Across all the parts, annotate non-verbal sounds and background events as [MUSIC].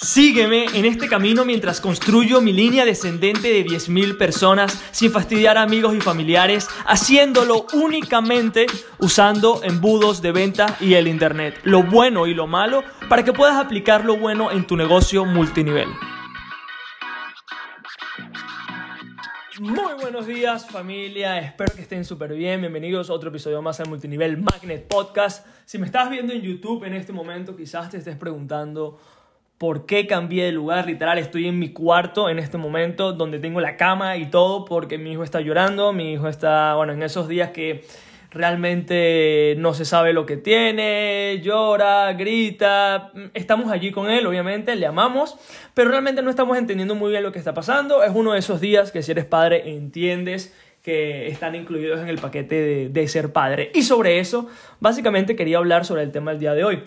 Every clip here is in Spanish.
Sígueme en este camino mientras construyo mi línea descendente de 10.000 personas sin fastidiar a amigos y familiares, haciéndolo únicamente usando embudos de venta y el Internet, lo bueno y lo malo, para que puedas aplicar lo bueno en tu negocio multinivel. Muy buenos días familia, espero que estén súper bien, bienvenidos a otro episodio más al Multinivel Magnet Podcast. Si me estás viendo en YouTube en este momento, quizás te estés preguntando por qué cambié de lugar, literal, estoy en mi cuarto en este momento donde tengo la cama y todo porque mi hijo está llorando, mi hijo está, bueno, en esos días que realmente no se sabe lo que tiene, llora, grita, estamos allí con él, obviamente, le amamos, pero realmente no estamos entendiendo muy bien lo que está pasando, es uno de esos días que si eres padre entiendes que están incluidos en el paquete de, de ser padre. Y sobre eso, básicamente quería hablar sobre el tema del día de hoy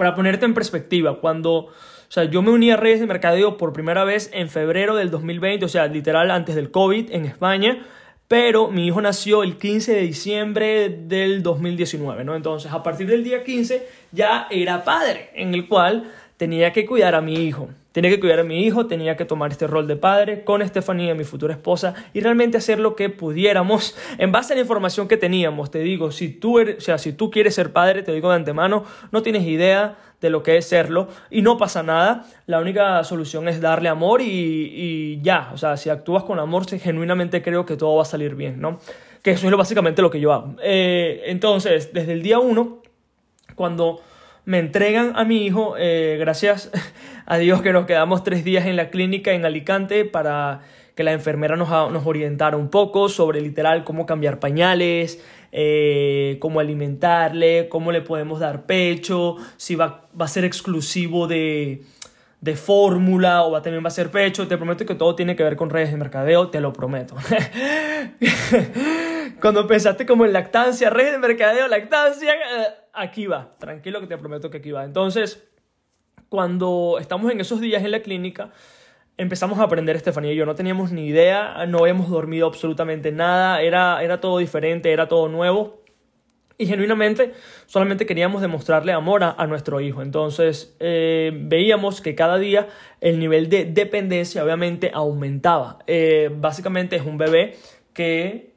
para ponerte en perspectiva, cuando, o sea, yo me uní a redes de mercadeo por primera vez en febrero del 2020, o sea, literal antes del COVID en España, pero mi hijo nació el 15 de diciembre del 2019, ¿no? Entonces, a partir del día 15 ya era padre, en el cual tenía que cuidar a mi hijo. Tenía que cuidar a mi hijo, tenía que tomar este rol de padre con Estefanía, mi futura esposa, y realmente hacer lo que pudiéramos en base a la información que teníamos. Te digo, si tú, eres, o sea, si tú quieres ser padre, te digo de antemano, no tienes idea de lo que es serlo y no pasa nada. La única solución es darle amor y, ya. O sea, si actúas con amor, genuinamente creo que todo va a salir bien, ¿no? Que eso es básicamente lo que yo hago. Eh, entonces, desde el día uno, cuando me entregan a mi hijo, eh, gracias a Dios que nos quedamos tres días en la clínica en Alicante para que la enfermera nos, nos orientara un poco sobre literal cómo cambiar pañales, eh, cómo alimentarle, cómo le podemos dar pecho, si va, va a ser exclusivo de, de fórmula o va, también va a ser pecho. Te prometo que todo tiene que ver con redes de mercadeo, te lo prometo. [LAUGHS] Cuando pensaste como en lactancia, redes de mercadeo, lactancia, eh, aquí va. Tranquilo que te prometo que aquí va. Entonces, cuando estamos en esos días en la clínica, empezamos a aprender Estefanía y yo. No teníamos ni idea, no habíamos dormido absolutamente nada, era, era todo diferente, era todo nuevo. Y genuinamente solamente queríamos demostrarle amor a, nuestro hijo. Entonces eh, veíamos que cada día el nivel de dependencia obviamente aumentaba. Eh, básicamente es un bebé que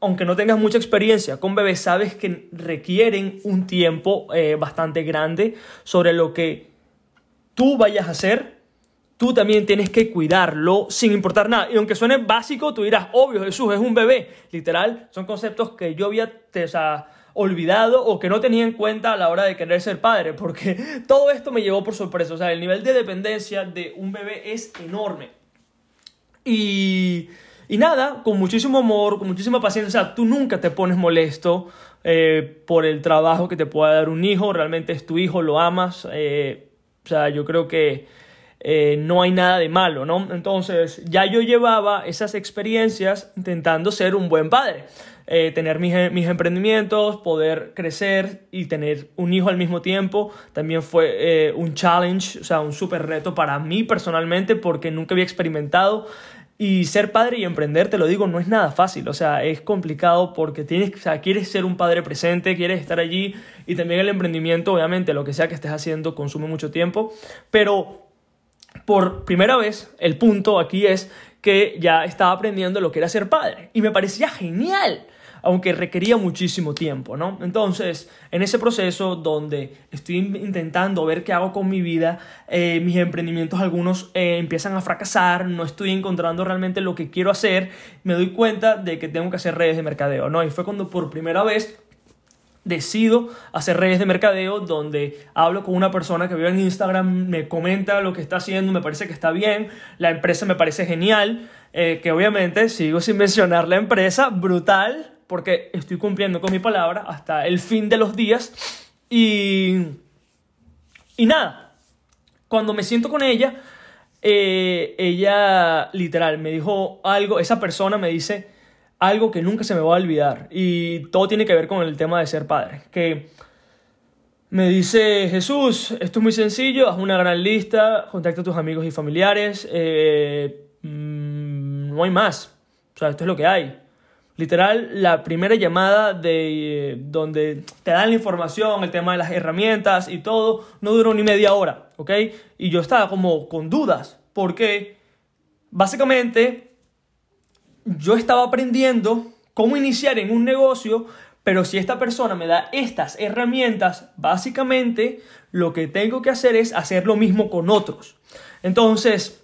aunque no tengas mucha experiencia con bebés, sabes que requieren un tiempo eh, bastante grande sobre lo que tú vayas a hacer. Tú también tienes que cuidarlo sin importar nada. Y aunque suene básico, tú dirás, obvio, Jesús es un bebé. Literal, son conceptos que yo había olvidado o que no tenía en cuenta a la hora de querer ser padre. Porque [LAUGHS] todo esto me llevó por sorpresa. O sea, el nivel de dependencia de un bebé es enorme. Y nada, con muchísimo amor, con muchísima paciencia, o tú nunca te pones molesto eh, por el trabajo que te pueda dar un hijo, realmente es tu hijo, lo amas, eh, o sea, yo creo que eh, no hay nada de malo, ¿no? Entonces, ya yo llevaba esas experiencias intentando ser un buen padre. tener mis, mis, emprendimientos, poder crecer y tener un hijo al mismo tiempo, también fue un challenge, o sea, un súper reto para mí personalmente porque nunca había experimentado y ser padre y emprender, te lo digo, no es nada fácil, o sea, es complicado porque tienes, o sea, quieres ser un padre presente, quieres estar allí y también el emprendimiento, obviamente, lo que sea que estés haciendo consume mucho tiempo, pero por primera vez el punto aquí es que ya estaba aprendiendo lo que era ser padre. Y me parecía genial aunque requería muchísimo tiempo, ¿no? Entonces, en ese proceso donde estoy intentando ver qué hago con mi vida, eh, mis emprendimientos algunos eh, empiezan a fracasar, no estoy encontrando realmente lo que quiero hacer, me doy cuenta de que tengo que hacer redes de mercadeo, ¿no? Y fue cuando por primera vez decido hacer redes de mercadeo donde hablo con una persona que vive en Instagram, me comenta lo que está haciendo, me parece que está bien, la empresa me parece genial, eh, que obviamente sigo sin [LAUGHS] mencionar la empresa, brutal, porque estoy cumpliendo con mi palabra hasta el fin de los días. Y, y nada, cuando me siento con ella, eh, ella literal me dijo algo, esa persona me dice algo que nunca se me va a olvidar. Y todo tiene que ver con el tema de ser padre. Que me dice, Jesús, esto es muy sencillo, haz una gran lista, contacta a tus amigos y familiares, eh, mm, no hay más. O sea, esto es lo que hay. Literal, la primera llamada de donde te dan la información, el tema de las herramientas y todo, no duró ni media hora, ¿ok? Y yo estaba como con dudas, porque básicamente yo estaba aprendiendo cómo iniciar en un negocio, pero si esta persona me da estas herramientas, básicamente lo que tengo que hacer es hacer lo mismo con otros. Entonces,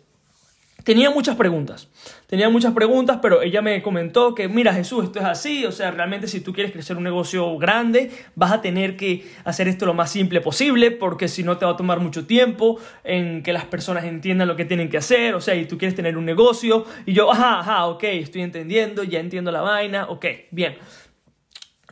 tenía muchas preguntas. Tenía muchas preguntas, pero ella me comentó que, mira Jesús, esto es así, o sea, realmente si tú quieres crecer un negocio grande, vas a tener que hacer esto lo más simple posible, porque si no te va a tomar mucho tiempo en que las personas entiendan lo que tienen que hacer, o sea, y tú quieres tener un negocio, y yo, ajá, ajá, ok, estoy entendiendo, ya entiendo la vaina, ok, bien.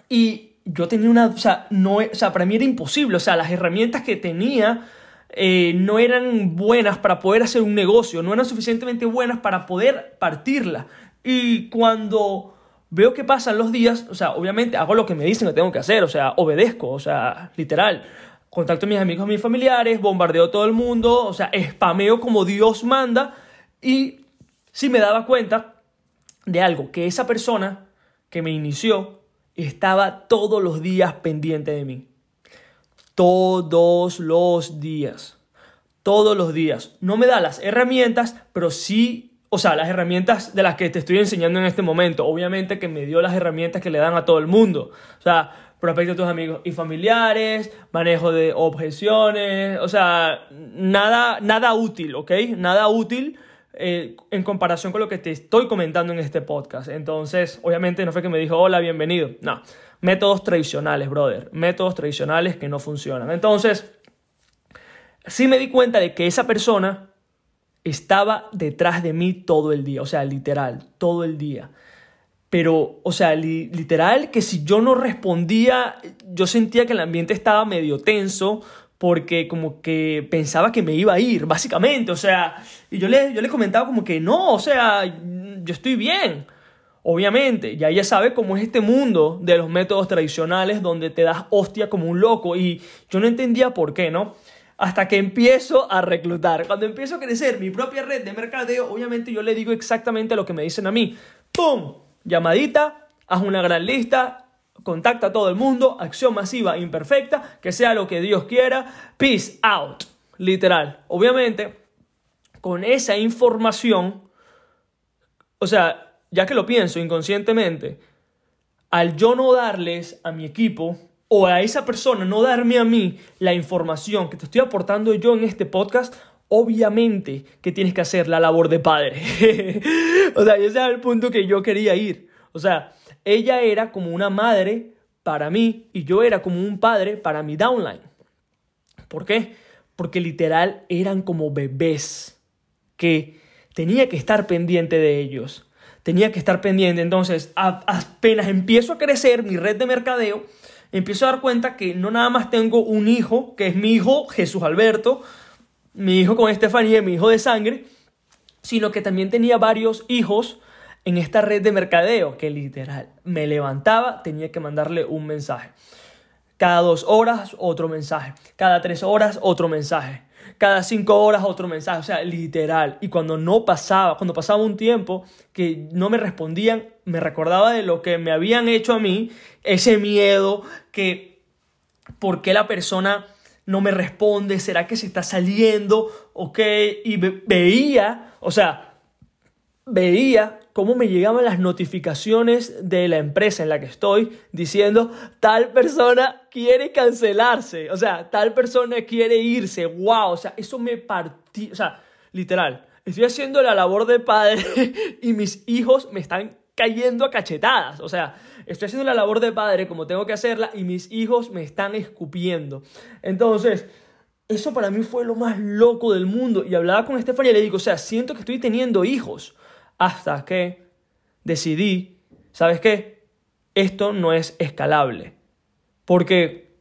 Y yo tenía una, o sea, no, o sea, para mí era imposible, o sea, las herramientas que tenía eh, no eran buenas para poder hacer un negocio, no eran suficientemente buenas para poder partirla. Y cuando veo que pasan los días, o sea, obviamente hago lo que me dicen que tengo que hacer, o sea, obedezco, o sea, literal. Contacto a mis amigos, a mis familiares, bombardeo a todo el mundo, o sea, spameo como Dios manda. Y si me daba cuenta de algo, que esa persona que me inició estaba todos los días pendiente de mí todos los días. Todos los días. No me da las herramientas, pero sí, o sea, las herramientas de las que te estoy enseñando en este momento. Obviamente que me dio las herramientas que le dan a todo el mundo. O sea, prospecto a tus amigos y familiares, manejo de objeciones, o sea, nada, nada útil, ¿ok? Nada útil eh, en comparación con lo que te estoy comentando en este podcast. Entonces, obviamente no fue que me dijo, hola, bienvenido. No, métodos tradicionales, brother. Métodos tradicionales que no funcionan. Entonces, sí me di cuenta de que esa persona estaba detrás de mí todo el día. O sea, literal, todo el día. Pero, o sea, literal que si yo no respondía, yo sentía que el ambiente estaba medio tenso porque como que pensaba que me iba a ir, básicamente, o sea, y yo le, yo le comentaba como que no, o sea, yo estoy bien. Obviamente, ya ella sabe cómo es este mundo de los métodos tradicionales donde te das hostia como un loco y yo no entendía por qué, ¿no? Hasta que empiezo a reclutar. Cuando empiezo a crecer mi propia red de mercadeo, obviamente yo le digo exactamente lo que me dicen a mí. ¡Pum! Llamadita, haz una gran lista, contacta a todo el mundo, acción masiva imperfecta, que sea lo que Dios quiera, peace out, literal. Obviamente, con esa información, o sea, ya que lo pienso inconscientemente, al yo no darles a mi equipo o a esa persona no darme a mí la información que te estoy aportando yo en este podcast, obviamente que tienes que hacer la labor de padre. [LAUGHS] o sea, ese era el punto que yo quería ir. O sea, ella era como una madre para mí y yo era como un padre para mi downline. ¿Por qué? Porque literal eran como bebés que tenía que estar pendiente de ellos tenía que estar pendiente. Entonces, apenas empiezo a crecer mi red de mercadeo, empiezo a dar cuenta que no nada más tengo un hijo, que es mi hijo Jesús Alberto, mi hijo con Estefanía, mi hijo de sangre, sino que también tenía varios hijos en esta red de mercadeo, que literal me levantaba, tenía que mandarle un mensaje. Cada dos horas, otro mensaje. Cada tres horas, otro mensaje cada cinco horas otro mensaje, o sea, literal. Y cuando no pasaba, cuando pasaba un tiempo que no me respondían, me recordaba de lo que me habían hecho a mí, ese miedo que, ¿por qué la persona no me responde? ¿Será que se está saliendo? ¿Ok? Y veía, o sea, veía cómo me llegaban las notificaciones de la empresa en la que estoy diciendo tal persona quiere cancelarse, o sea, tal persona quiere irse, wow, o sea, eso me partí, o sea, literal, estoy haciendo la labor de padre [LAUGHS] y mis hijos me están cayendo a cachetadas, o sea, estoy haciendo la labor de padre como tengo que hacerla y mis hijos me están escupiendo. Entonces, eso para mí fue lo más loco del mundo. Y hablaba con Estefania y le digo, o sea, siento que estoy teniendo hijos hasta que decidí, ¿sabes qué? Esto no es escalable. Porque,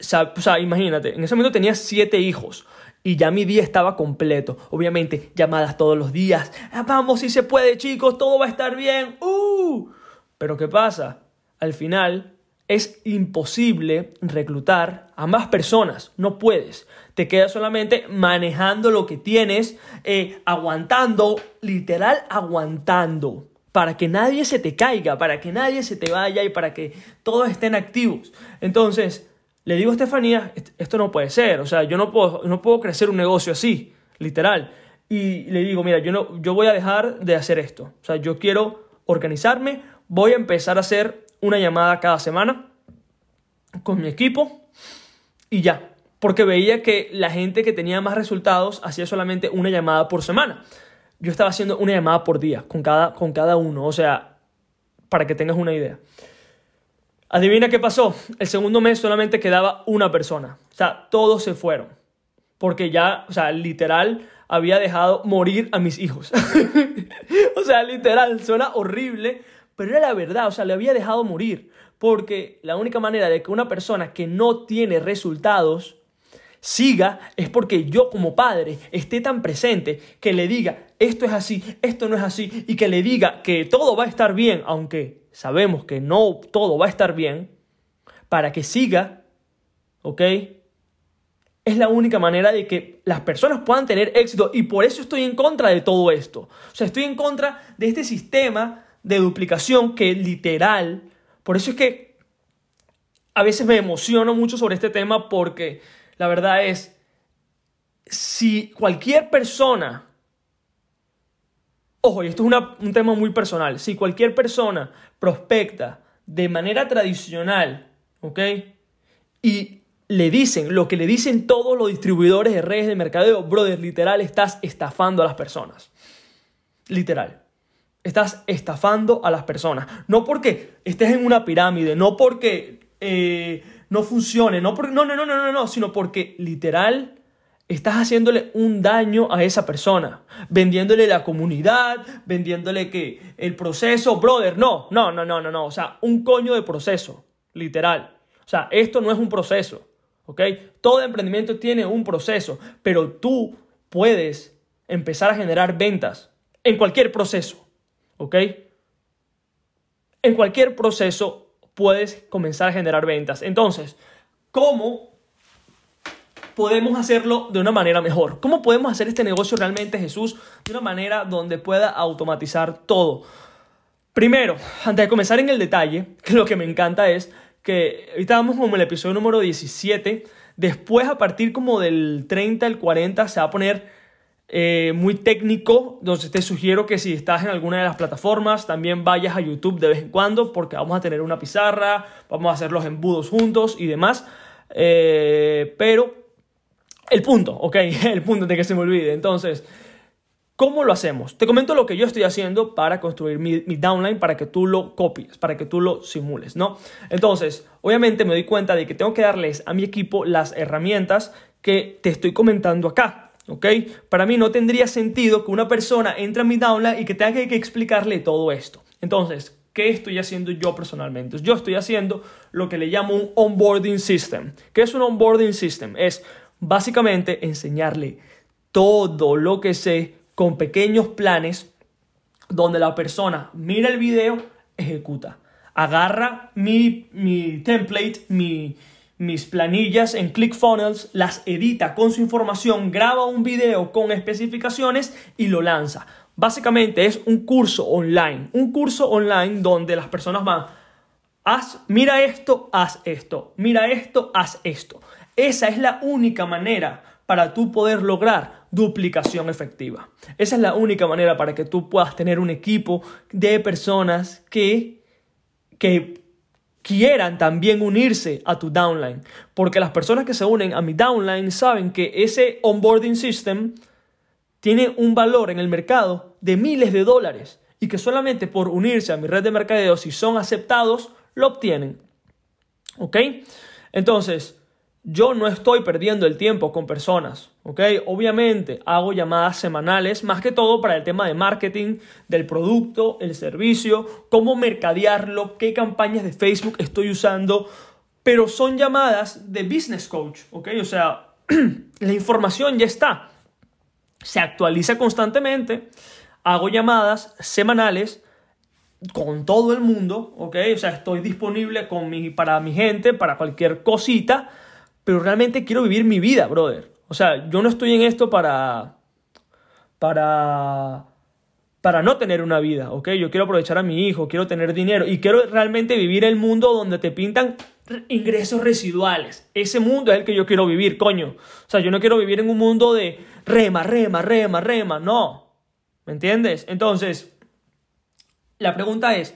o sea, imagínate, en ese momento tenía siete hijos y ya mi día estaba completo. Obviamente, llamadas todos los días. Ah, vamos, si se puede, chicos, todo va a estar bien. ¡Uh! Pero ¿qué pasa? Al final es imposible reclutar a más personas. No puedes te quedas solamente manejando lo que tienes, eh, aguantando, literal aguantando. para que nadie se te caiga, para que nadie se te vaya y para que todos estén activos. Entonces, le digo a Estefanía, esto no puede ser, o sea, yo no puedo, no puedo crecer un negocio así, literal. Y le digo, mira, yo, no, yo voy a dejar de hacer esto. O sea, yo quiero organizarme, voy a empezar a hacer una llamada cada semana con mi equipo y ya. Porque veía que la gente que tenía más resultados hacía solamente una llamada por semana. Yo estaba haciendo una llamada por día con cada, con cada uno. O sea, para que tengas una idea. Adivina qué pasó. El segundo mes solamente quedaba una persona. O sea, todos se fueron. Porque ya, o sea, literal, había dejado morir a mis hijos. [LAUGHS] o sea, literal, suena horrible, pero era la verdad. O sea, le había dejado morir. Porque la única manera de que una persona que no tiene resultados siga es porque yo como padre esté tan presente que le diga esto es así, esto no es así y que le diga que todo va a estar bien, aunque sabemos que no todo va a estar bien, para que siga, ¿ok? Es la única manera de que las personas puedan tener éxito y por eso estoy en contra de todo esto. O sea, estoy en contra de este sistema de duplicación que literal por eso es que a veces me emociono mucho sobre este tema porque la verdad es, si cualquier persona, ojo, y esto es un tema muy personal, si cualquier persona prospecta de manera tradicional, ¿ok? Y le dicen lo que le dicen todos los distribuidores de redes de mercadeo, brother, literal, estás estafando a las personas. Literal. Estás estafando a las personas. No porque estés en una pirámide, no porque eh, no funcione, no, porque, no, no, no, no, no, no, sino porque literal estás haciéndole un daño a esa persona, vendiéndole la comunidad, vendiéndole que el proceso, brother, no, no, no, no, no, no, o sea, un coño de proceso, literal. O sea, esto no es un proceso, ¿ok? Todo emprendimiento tiene un proceso, pero tú puedes empezar a generar ventas en cualquier proceso. ¿Ok? En cualquier proceso puedes comenzar a generar ventas. Entonces, ¿cómo podemos hacerlo de una manera mejor? ¿Cómo podemos hacer este negocio realmente, Jesús, de una manera donde pueda automatizar todo? Primero, antes de comenzar en el detalle, [LAUGHS] que lo que me encanta es que ahorita vamos como el episodio número 17, después a partir como del 30 al 40 se va a poner eh, muy técnico, entonces te sugiero que si estás en alguna de las plataformas, también vayas a YouTube de vez en cuando, porque vamos a tener una pizarra, vamos a hacer los embudos juntos y demás. Eh, pero el punto, ok, [LAUGHS] el punto de que se me olvide. Entonces, ¿cómo lo hacemos? Te comento lo que yo estoy haciendo para construir mi, mi downline, para que tú lo copies, para que tú lo simules, ¿no? Entonces, obviamente me doy cuenta de que tengo que darles a mi equipo las herramientas que te estoy comentando acá. ¿Ok? Para mí no tendría sentido que una persona entre a mi downline y que tenga que explicarle todo esto. Entonces, ¿qué estoy haciendo yo personalmente? Yo estoy haciendo lo que le llamo un onboarding system. ¿Qué es un onboarding system? Es básicamente enseñarle todo lo que sé con pequeños planes donde la persona mira el video, ejecuta. Agarra mi, mi template, mi, mis planillas en ClickFunnels, las edita con su información, graba un video con especificaciones y lo lanza. Básicamente es un curso online, un curso online donde las personas van, haz, mira esto, haz esto, mira esto, haz esto. Esa es la única manera para tú poder lograr duplicación efectiva. Esa es la única manera para que tú puedas tener un equipo de personas que, que quieran también unirse a tu downline. Porque las personas que se unen a mi downline saben que ese onboarding system tiene un valor en el mercado de miles de dólares y que solamente por unirse a mi red de mercadeo, si son aceptados, lo obtienen. ¿Ok? Entonces, yo no estoy perdiendo el tiempo con personas, ¿ok? Obviamente hago llamadas semanales, más que todo para el tema de marketing, del producto, el servicio, cómo mercadearlo, qué campañas de Facebook estoy usando, pero son llamadas de business coach, ¿ok? O sea, [CLEARS THROAT] la información ya está, se actualiza constantemente, hago llamadas semanales con todo el mundo, ¿ok? O sea, estoy disponible con mi, para mi gente, para cualquier cosita pero realmente quiero vivir mi vida, brother. O sea, yo no estoy en esto para, para, para no tener una vida, ¿ok? Yo quiero aprovechar a mi hijo, quiero tener dinero y quiero realmente vivir el mundo donde te pintan ingresos residuales. Ese mundo es el que yo quiero vivir, coño. O sea, yo no quiero vivir en un mundo de rema, rema, rema, rema, no. ¿Me entiendes? Entonces, la pregunta es,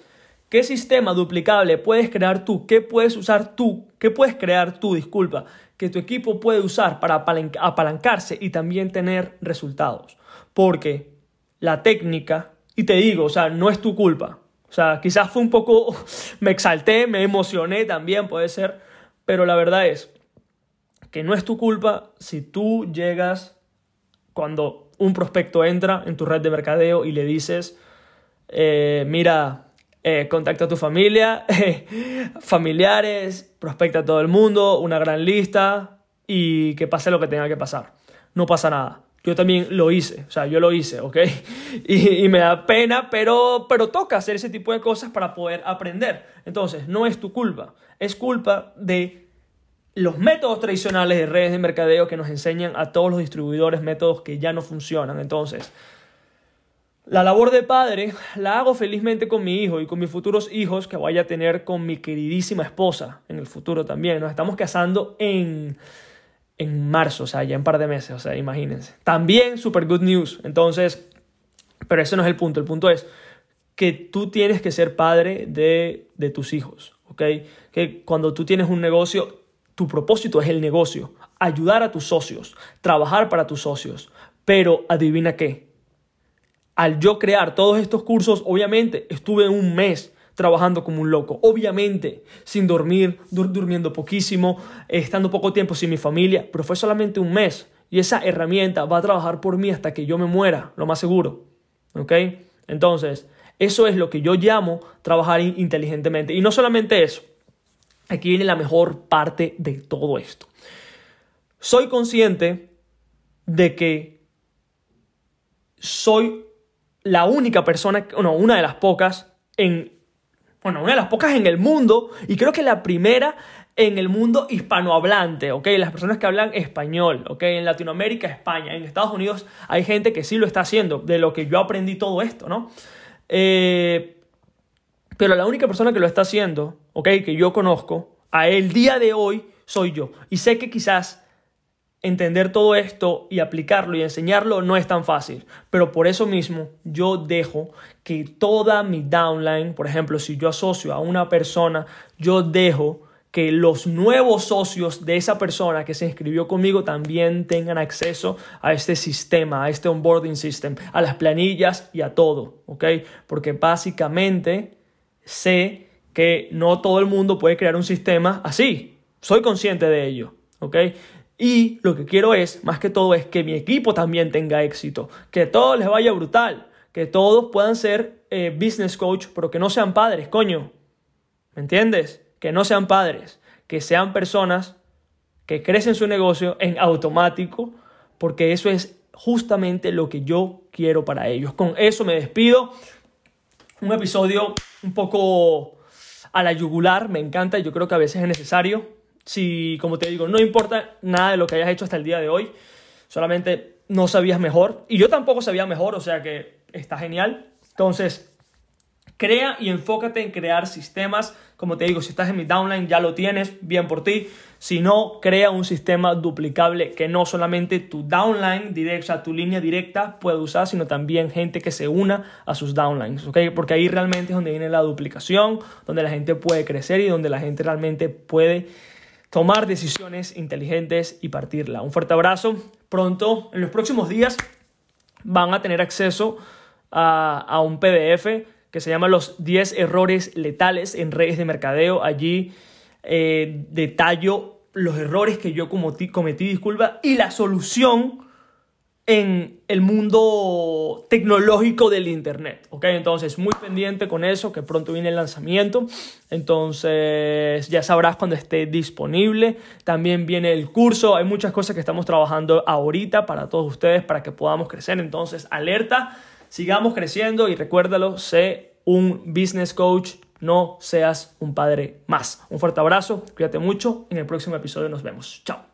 ¿qué sistema duplicable puedes crear tú? ¿Qué puedes usar tú? ¿Qué puedes crear tú, disculpa, que tu equipo puede usar para apalancarse y también tener resultados? Porque la técnica, y te digo, o sea, no es tu culpa. O sea, quizás fue un poco, [LAUGHS] me exalté, me emocioné también, puede ser, pero la verdad es que no es tu culpa si tú llegas cuando un prospecto entra en tu red de mercadeo y le dices, eh, mira, eh, contacta a tu familia, [LAUGHS] familiares, prospecta a todo el mundo, una gran lista y que pase lo que tenga que pasar. No pasa nada. Yo también lo hice, o sea, yo lo hice, ¿ok? [LAUGHS] Y, me da pena, pero, pero toca hacer ese tipo de cosas para poder aprender. Entonces, no es tu culpa, es culpa de los métodos tradicionales de redes de mercadeo que nos enseñan a todos los distribuidores métodos que ya no funcionan. Entonces, la labor de padre la hago felizmente con mi hijo y con mis futuros hijos que vaya a tener con mi queridísima esposa en el futuro también. Nos estamos casando en en marzo, o sea, ya en un par de meses, o sea, imagínense. También super good news. Entonces, pero ese no es el punto. El punto es que tú tienes que ser padre de, de tus hijos, ¿ok? Que cuando tú tienes un negocio, tu propósito es el negocio, ayudar a tus socios, trabajar para tus socios. Pero adivina qué. Al yo crear todos estos cursos, obviamente estuve un mes trabajando como un loco. Obviamente, sin dormir, durmiendo poquísimo, estando poco tiempo sin mi familia, pero fue solamente un mes. Y esa herramienta va a trabajar por mí hasta que yo me muera, lo más seguro. ¿Ok? Entonces, eso es lo que yo llamo trabajar inteligentemente. Y no solamente eso, aquí viene la mejor parte de todo esto. Soy consciente de que soy la única persona, no, una de las pocas en bueno, una de las pocas en el mundo y creo que la primera en el mundo hispanohablante, ¿ok? Las personas que hablan español, ¿ok? En Latinoamérica, España, en Estados Unidos hay gente que sí lo está haciendo, de lo que yo aprendí todo esto, ¿no? Eh, pero la única persona que lo está haciendo, ¿ok? Que yo conozco, a el día de hoy soy yo. Y sé que quizás entender todo esto y aplicarlo y enseñarlo no es tan fácil, pero por eso mismo yo dejo que toda mi downline, por ejemplo, si yo asocio a una persona, yo dejo que los nuevos socios de esa persona que se inscribió conmigo también tengan acceso a este sistema, a este onboarding system, a las planillas y a todo, ¿ok? Porque básicamente sé que no todo el mundo puede crear un sistema así. Soy consciente de ello, ¿ok? Y lo que quiero es, más que todo, es que mi equipo también tenga éxito, que todo les vaya brutal, que todos puedan ser eh, business coach, pero que no sean padres, coño. ¿Me entiendes? Que no sean padres, que sean personas que crecen su negocio en automático, porque eso es justamente lo que yo quiero para ellos. Con eso me despido. Un episodio un poco a la yugular, me encanta, yo creo que a veces es necesario si, como te digo, no importa nada de lo que hayas hecho hasta el día de hoy, solamente no sabías mejor. Y yo tampoco sabía mejor, o sea que está genial. Entonces, crea y enfócate en crear sistemas. Como te digo, si estás en mi downline ya lo tienes, bien por ti. Si no, crea un sistema duplicable que no solamente tu downline directa, o sea, tu línea directa puede usar, sino también gente que se una a sus downlines. Porque ahí realmente es donde viene la duplicación, donde la gente puede crecer y donde la gente realmente puede tomar decisiones inteligentes y partirla. Un fuerte abrazo. Pronto, en los próximos días, van a tener acceso a, un PDF que se llama Los 10 errores letales en redes de mercadeo. Allí eh, detallo los errores que yo cometí, cometí, disculpa, y la solución en el mundo tecnológico del Internet. ¿ok? Entonces, muy pendiente con eso, que pronto viene el lanzamiento. Entonces, ya sabrás cuando esté disponible. También viene el curso. Hay muchas cosas que estamos trabajando ahorita para todos ustedes, para que podamos crecer. Entonces, alerta, sigamos creciendo y recuérdalo, sé un business coach. No seas un padre más. Un fuerte abrazo, cuídate mucho. En el próximo episodio nos vemos. Chao.